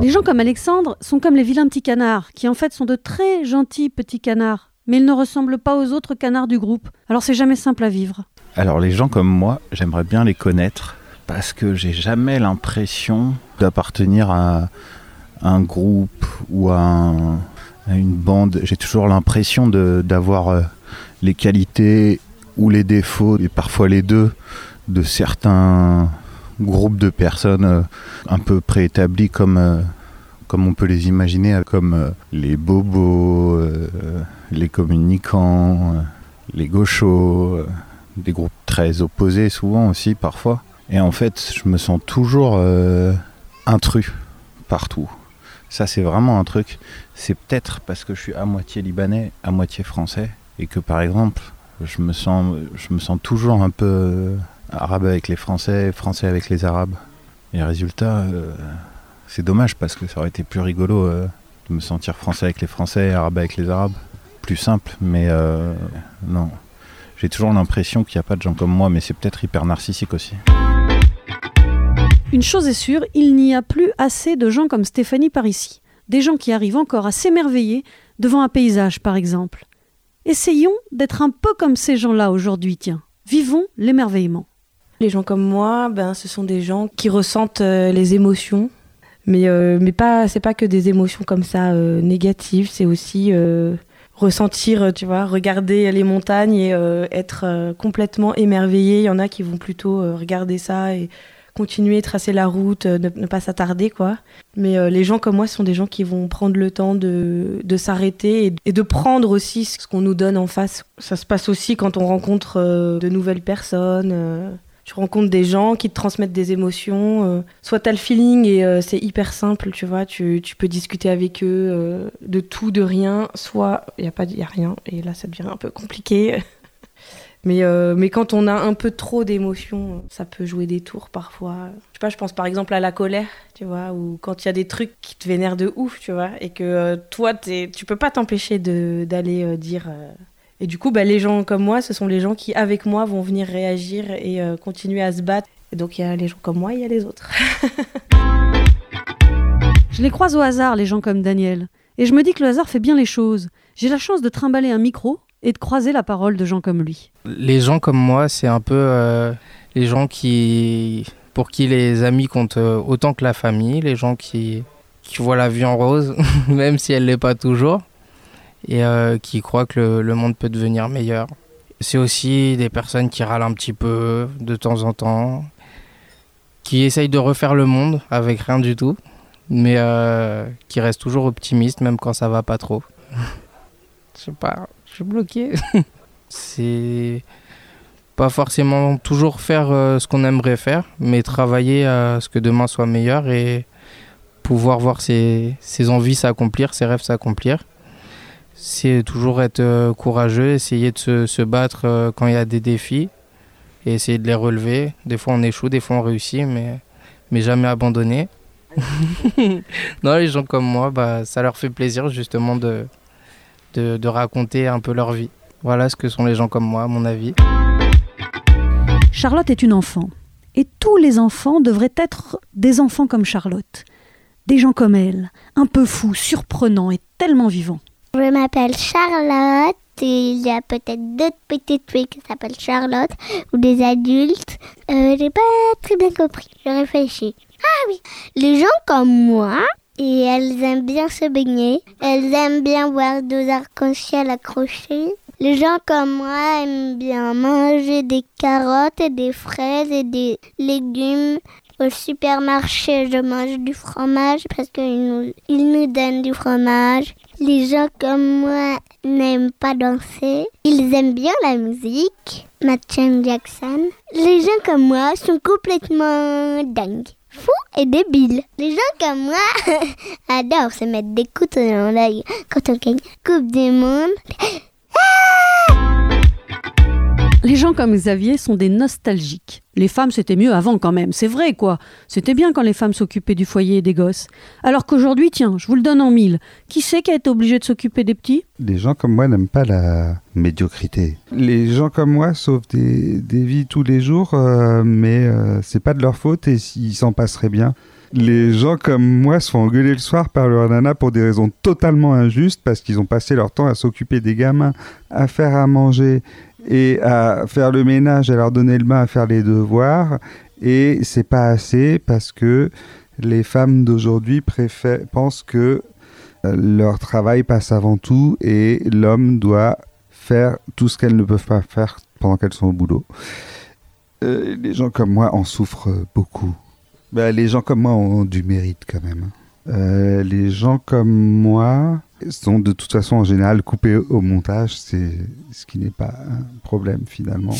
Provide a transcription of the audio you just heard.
Les gens comme Alexandre sont comme les vilains petits canards, qui en fait sont de très gentils petits canards, mais ils ne ressemblent pas aux autres canards du groupe. Alors c'est jamais simple à vivre. Alors les gens comme moi, j'aimerais bien les connaître parce que j'ai jamais l'impression d'appartenir à un groupe ou à, un- à une bande. J'ai toujours l'impression d'avoir euh, les qualités ou les défauts, et parfois les deux, de certains groupes de personnes euh, un peu préétablis comme, euh, comme on peut les imaginer, comme euh, les bobos, les communicants, les gauchos, des groupes très opposés souvent aussi parfois. Et en fait, je me sens toujours intrus partout. Ça, c'est vraiment un truc. C'est peut-être parce que je suis à moitié libanais, à moitié français, et que par exemple, je me sens, je me sens toujours un peu euh, arabe avec les Français, français avec les Arabes. Et résultat, euh, c'est dommage parce que ça aurait été plus rigolo euh, de me sentir français avec les Français, arabe avec les Arabes. Plus simple, mais euh, non. J'ai toujours l'impression qu'il n'y a pas de gens comme moi, mais c'est peut-être hyper narcissique aussi. Une chose est sûre, il n'y a plus assez de gens comme Stéphanie par ici. Des gens qui arrivent encore à s'émerveiller devant un paysage, par exemple. Essayons d'être un peu comme ces gens-là aujourd'hui, tiens. Vivons l'émerveillement. Les gens comme moi, ben, ce sont des gens qui ressentent euh, les émotions, mais, euh, mais pas, c'est pas que des émotions comme ça euh, négatives, c'est aussi euh, ressentir, tu vois, regarder les montagnes et euh, être euh, complètement émerveillé. Il y en a qui vont plutôt regarder ça et continuer, tracer la route, ne, pas s'attarder, quoi. Mais euh, les gens comme moi sont des gens qui vont prendre le temps de, de s'arrêter et, de prendre aussi ce qu'on nous donne en face. Ça se passe aussi quand on rencontre euh, de nouvelles personnes. Tu rencontres des gens qui te transmettent des émotions. euh, soit tu as le feeling et euh, c'est hyper simple, tu vois, tu, peux discuter avec eux euh, de tout, de rien. Soit il n'y a, pas- a rien et là ça devient un peu compliqué. mais, quand on a un peu trop d'émotions, ça peut jouer des tours parfois. Je pense par exemple à la colère, tu vois, ou quand il y a des trucs qui te vénèrent de ouf, tu vois, et que toi, tu peux pas t'empêcher d'aller dire. Et du coup, bah, les gens comme moi, ce sont les gens qui, avec moi, vont venir réagir et euh, continuer à se battre. Et donc, il y a les gens comme moi, il y a les autres. Je les croise au hasard, les gens comme Daniel. Et je me dis que le hasard fait bien les choses. J'ai la chance de trimballer un micro et de croiser la parole de gens comme lui. Les gens comme moi, c'est un peu euh, les gens qui, pour qui les amis comptent euh, autant que la famille, les gens qui, qui voient la vie en rose, même si elle l'est pas toujours, et euh, qui croient que le, le monde peut devenir meilleur. C'est aussi des personnes qui râlent un petit peu de temps en temps, qui essayent de refaire le monde avec rien du tout, mais euh, qui restent toujours optimistes même quand ça va pas trop. Je sais pas, je suis bloqué. c'est pas forcément toujours faire euh, ce qu'on aimerait faire, mais travailler à ce que demain soit meilleur et pouvoir voir ses, ses envies s'accomplir, ses rêves s'accomplir. C'est toujours être euh, courageux, essayer de se, se battre euh, quand il y a des défis et essayer de les relever. Des fois on échoue, des fois on réussit, mais, mais jamais abandonner. non, les gens comme moi, bah, ça leur fait plaisir justement de, de, de raconter un peu leur vie. Voilà ce que sont les gens comme moi, à mon avis. Charlotte est une enfant. Et tous les enfants devraient être des enfants comme Charlotte. Des gens comme elle, un peu fous, surprenants et tellement vivants. Je m'appelle Charlotte et il y a peut-être d'autres petites filles qui s'appellent Charlotte ou des adultes. Euh, J'ai pas très bien compris, je réfléchis. Ah oui, les gens comme moi, et elles aiment bien se baigner, elles aiment bien voir deux arcs-en-ciel accrochés. Les gens comme moi aiment bien manger des carottes et des fraises et des légumes. Au supermarché, je mange du fromage parce qu'ils nous, ils nous donnent du fromage. Les gens comme moi n'aiment pas danser. Ils aiment bien la musique. Michael Jackson. Les gens comme moi sont complètement dingues. Fous et débiles. Les gens comme moi adorent se mettre des couteaux dans l'œil quand on gagne Coupe du Monde. Les gens comme Xavier sont des nostalgiques. Les femmes, c'était mieux avant quand même, c'est vrai quoi. C'était bien quand les femmes s'occupaient du foyer et des gosses. Alors qu'aujourd'hui, tiens, je vous le donne en mille. Qui c'est qui a été obligé de s'occuper des petits? Les gens comme moi n'aiment pas la médiocrité. Les gens comme moi sauvent des, vies tous les jours, euh, mais euh, c'est pas de leur faute et s'ils s'en passeraient bien. Les gens comme moi se font engueuler le soir par leur nana pour des raisons totalement injustes parce qu'ils ont passé leur temps à s'occuper des gamins, à faire à manger et à faire le ménage, à leur donner le bain, à faire les devoirs. Et c'est pas assez parce que les femmes d'aujourd'hui pensent que euh, leur travail passe avant tout et l'homme doit faire tout ce qu'elles ne peuvent pas faire pendant qu'elles sont au boulot. Euh, les gens comme moi en souffrent beaucoup. Ben, les gens comme moi ont du mérite quand même. Euh, les gens comme moi sont de toute façon en général coupés au montage, c'est ce qui n'est pas un problème finalement.